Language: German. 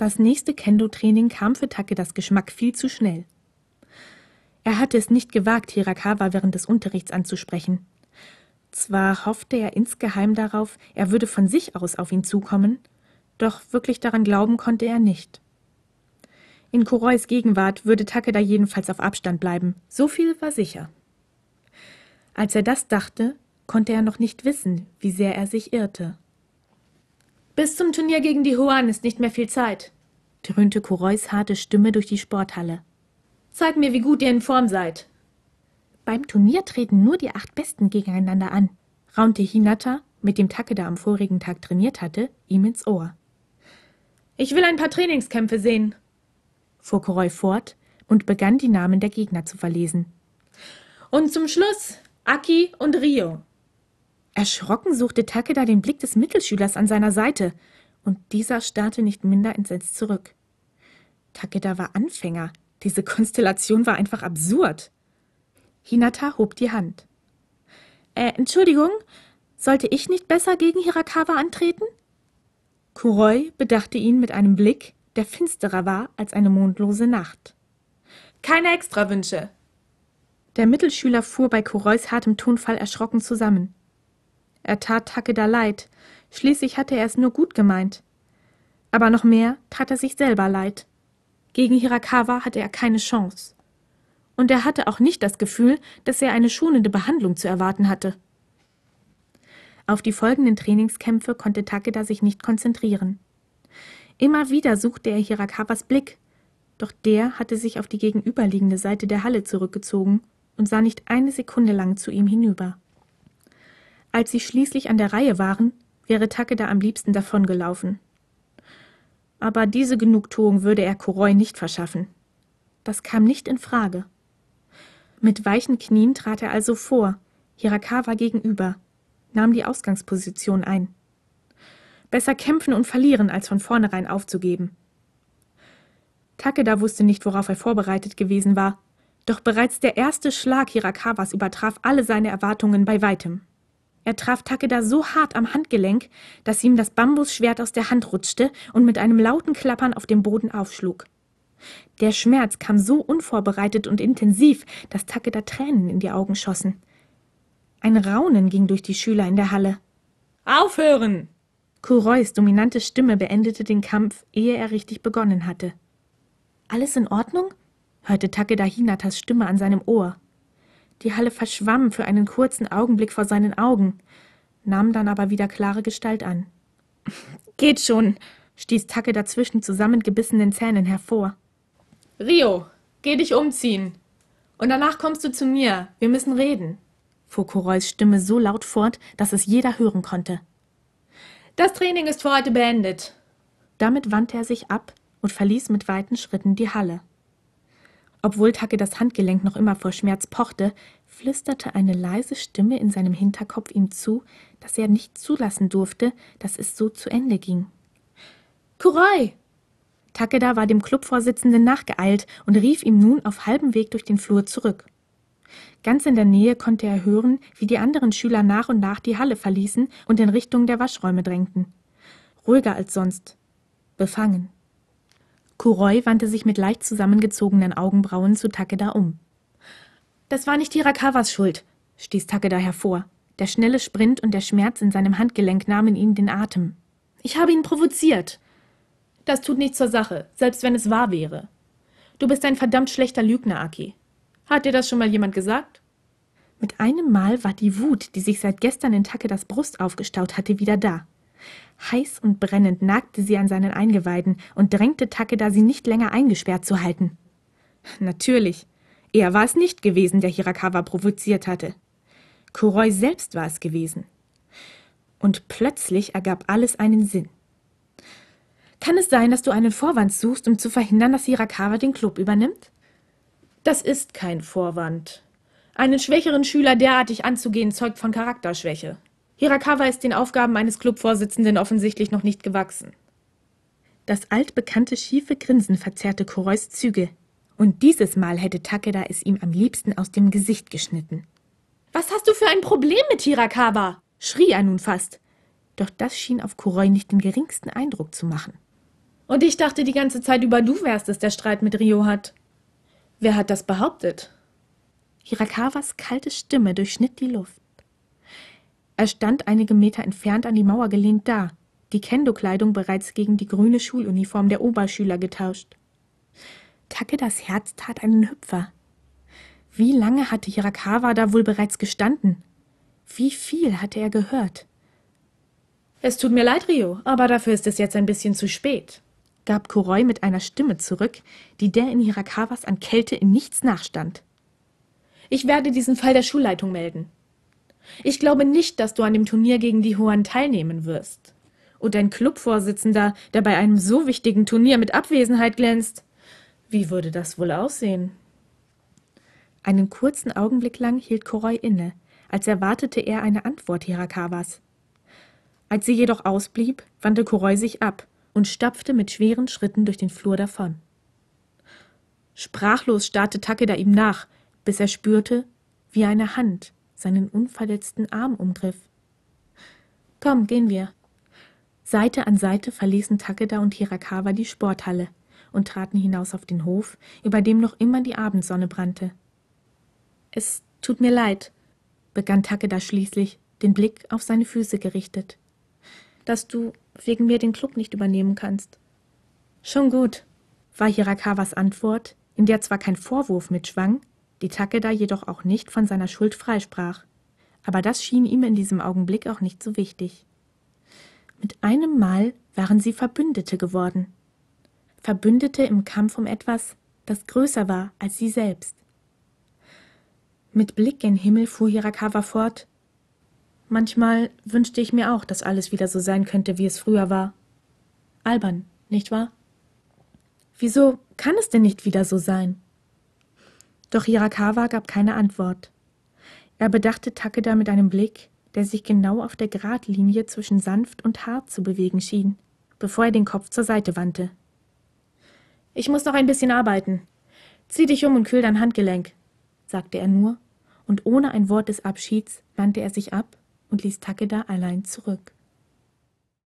Das nächste Kendo-Training kam für Takedas Geschmack viel zu schnell. Er hatte es nicht gewagt, Hirakawa während des Unterrichts anzusprechen. Zwar hoffte er insgeheim darauf, er würde von sich aus auf ihn zukommen, doch wirklich daran glauben konnte er nicht. In Kurois Gegenwart würde Takeda jedenfalls auf Abstand bleiben, so viel war sicher. Als er das dachte, konnte er noch nicht wissen, wie sehr er sich irrte. Bis zum Turnier gegen die Huan ist nicht mehr viel Zeit, dröhnte Kurois harte Stimme durch die Sporthalle. Zeig mir, wie gut ihr in Form seid. Beim Turnier treten nur die acht Besten gegeneinander an, raunte Hinata, mit dem Takeda am vorigen Tag trainiert hatte, ihm ins Ohr. Ich will ein paar Trainingskämpfe sehen, fuhr Koroi fort und begann die Namen der Gegner zu verlesen. Und zum Schluss Aki und Rio. Erschrocken suchte Takeda den Blick des Mittelschülers an seiner Seite, und dieser starrte nicht minder entsetzt zurück. Takeda war Anfänger, diese Konstellation war einfach absurd. Hinata hob die Hand. Äh, Entschuldigung, sollte ich nicht besser gegen Hirakawa antreten? Kuroi bedachte ihn mit einem Blick, der finsterer war als eine mondlose Nacht. Keine Extrawünsche. Der Mittelschüler fuhr bei Kurois hartem Tonfall erschrocken zusammen. Er tat Takeda leid, schließlich hatte er es nur gut gemeint. Aber noch mehr tat er sich selber leid. Gegen Hirakawa hatte er keine Chance. Und er hatte auch nicht das Gefühl, dass er eine schonende Behandlung zu erwarten hatte. Auf die folgenden Trainingskämpfe konnte Takeda sich nicht konzentrieren. Immer wieder suchte er Hirakawas Blick, doch der hatte sich auf die gegenüberliegende Seite der Halle zurückgezogen und sah nicht eine Sekunde lang zu ihm hinüber. Als sie schließlich an der Reihe waren, wäre Takeda am liebsten davongelaufen aber diese Genugtuung würde er Kuroi nicht verschaffen. Das kam nicht in Frage. Mit weichen Knien trat er also vor, Hirakawa gegenüber, nahm die Ausgangsposition ein. Besser kämpfen und verlieren, als von vornherein aufzugeben. Takeda wusste nicht, worauf er vorbereitet gewesen war, doch bereits der erste Schlag Hirakawas übertraf alle seine Erwartungen bei weitem. Er traf Takeda so hart am Handgelenk, dass ihm das Bambusschwert aus der Hand rutschte und mit einem lauten Klappern auf dem Boden aufschlug. Der Schmerz kam so unvorbereitet und intensiv, dass Takeda Tränen in die Augen schossen. Ein Raunen ging durch die Schüler in der Halle. Aufhören! Kurois dominante Stimme beendete den Kampf, ehe er richtig begonnen hatte. Alles in Ordnung? hörte Takeda Hinatas Stimme an seinem Ohr. Die Halle verschwamm für einen kurzen Augenblick vor seinen Augen, nahm dann aber wieder klare Gestalt an. Geht schon, stieß Tacke dazwischen zusammengebissenen Zähnen hervor. Rio, geh dich umziehen. Und danach kommst du zu mir. Wir müssen reden, fuhr Korois Stimme so laut fort, dass es jeder hören konnte. Das Training ist für heute beendet. Damit wandte er sich ab und verließ mit weiten Schritten die Halle. Obwohl Tacke das Handgelenk noch immer vor Schmerz pochte, flüsterte eine leise Stimme in seinem Hinterkopf ihm zu, dass er nicht zulassen durfte, dass es so zu Ende ging. Kuroi! Takeda war dem Clubvorsitzenden nachgeeilt und rief ihm nun auf halbem Weg durch den Flur zurück. Ganz in der Nähe konnte er hören, wie die anderen Schüler nach und nach die Halle verließen und in Richtung der Waschräume drängten. Ruhiger als sonst. Befangen. Kuroi wandte sich mit leicht zusammengezogenen Augenbrauen zu Takeda um. Das war nicht Hirakawas Schuld, stieß Takeda hervor. Der schnelle Sprint und der Schmerz in seinem Handgelenk nahmen ihm den Atem. Ich habe ihn provoziert. Das tut nichts zur Sache, selbst wenn es wahr wäre. Du bist ein verdammt schlechter Lügner, Aki. Hat dir das schon mal jemand gesagt? Mit einem Mal war die Wut, die sich seit gestern in Takedas Brust aufgestaut hatte, wieder da. Heiß und brennend nagte sie an seinen Eingeweiden und drängte Takeda, sie nicht länger eingesperrt zu halten. Natürlich, er war es nicht gewesen, der Hirakawa provoziert hatte. Kuroi selbst war es gewesen. Und plötzlich ergab alles einen Sinn. Kann es sein, dass du einen Vorwand suchst, um zu verhindern, dass Hirakawa den Club übernimmt? Das ist kein Vorwand. Einen schwächeren Schüler derartig anzugehen, zeugt von Charakterschwäche. Hirakawa ist den Aufgaben eines Clubvorsitzenden offensichtlich noch nicht gewachsen. Das altbekannte schiefe Grinsen verzerrte Kurois Züge. Und dieses Mal hätte Takeda es ihm am liebsten aus dem Gesicht geschnitten. Was hast du für ein Problem mit schrie er nun fast. Doch das schien auf Kuroi nicht den geringsten Eindruck zu machen. Und ich dachte die ganze Zeit über, du wärst es, der Streit mit Rio hat. Wer hat das behauptet? Hirakawas kalte Stimme durchschnitt die Luft. Er stand einige Meter entfernt an die Mauer gelehnt da, die Kendo-Kleidung bereits gegen die grüne Schuluniform der Oberschüler getauscht. Takedas Herz tat einen Hüpfer. Wie lange hatte Hirakawa da wohl bereits gestanden? Wie viel hatte er gehört? Es tut mir leid, Rio, aber dafür ist es jetzt ein bisschen zu spät gab Kuroi mit einer Stimme zurück, die der in Hirakawas an Kälte in nichts nachstand. Ich werde diesen Fall der Schulleitung melden. Ich glaube nicht, dass du an dem Turnier gegen die Hoan teilnehmen wirst. Und ein Clubvorsitzender, der bei einem so wichtigen Turnier mit Abwesenheit glänzt. Wie würde das wohl aussehen? Einen kurzen Augenblick lang hielt Koroi inne, als erwartete er eine Antwort Hirakawas. Als sie jedoch ausblieb, wandte Koroi sich ab und stapfte mit schweren Schritten durch den Flur davon. Sprachlos starrte Takeda ihm nach, bis er spürte, wie eine Hand seinen unverletzten Arm umgriff. Komm, gehen wir. Seite an Seite verließen Takeda und Hirakawa die Sporthalle und traten hinaus auf den Hof, über dem noch immer die Abendsonne brannte. Es tut mir leid, begann Takeda schließlich, den Blick auf seine Füße gerichtet dass du wegen mir den Club nicht übernehmen kannst. Schon gut, war Hirakawas Antwort, in der zwar kein Vorwurf mitschwang, die Takeda jedoch auch nicht von seiner Schuld freisprach. Aber das schien ihm in diesem Augenblick auch nicht so wichtig. Mit einem Mal waren sie Verbündete geworden. Verbündete im Kampf um etwas, das größer war als sie selbst. Mit Blick gen Himmel fuhr Hirakawa fort, Manchmal wünschte ich mir auch, dass alles wieder so sein könnte, wie es früher war. Albern, nicht wahr? Wieso kann es denn nicht wieder so sein? Doch Hirakawa gab keine Antwort. Er bedachte Takeda mit einem Blick, der sich genau auf der Gradlinie zwischen sanft und hart zu bewegen schien, bevor er den Kopf zur Seite wandte. Ich muss noch ein bisschen arbeiten. Zieh dich um und kühl dein Handgelenk, sagte er nur, und ohne ein Wort des Abschieds wandte er sich ab und ließ Takeda allein zurück.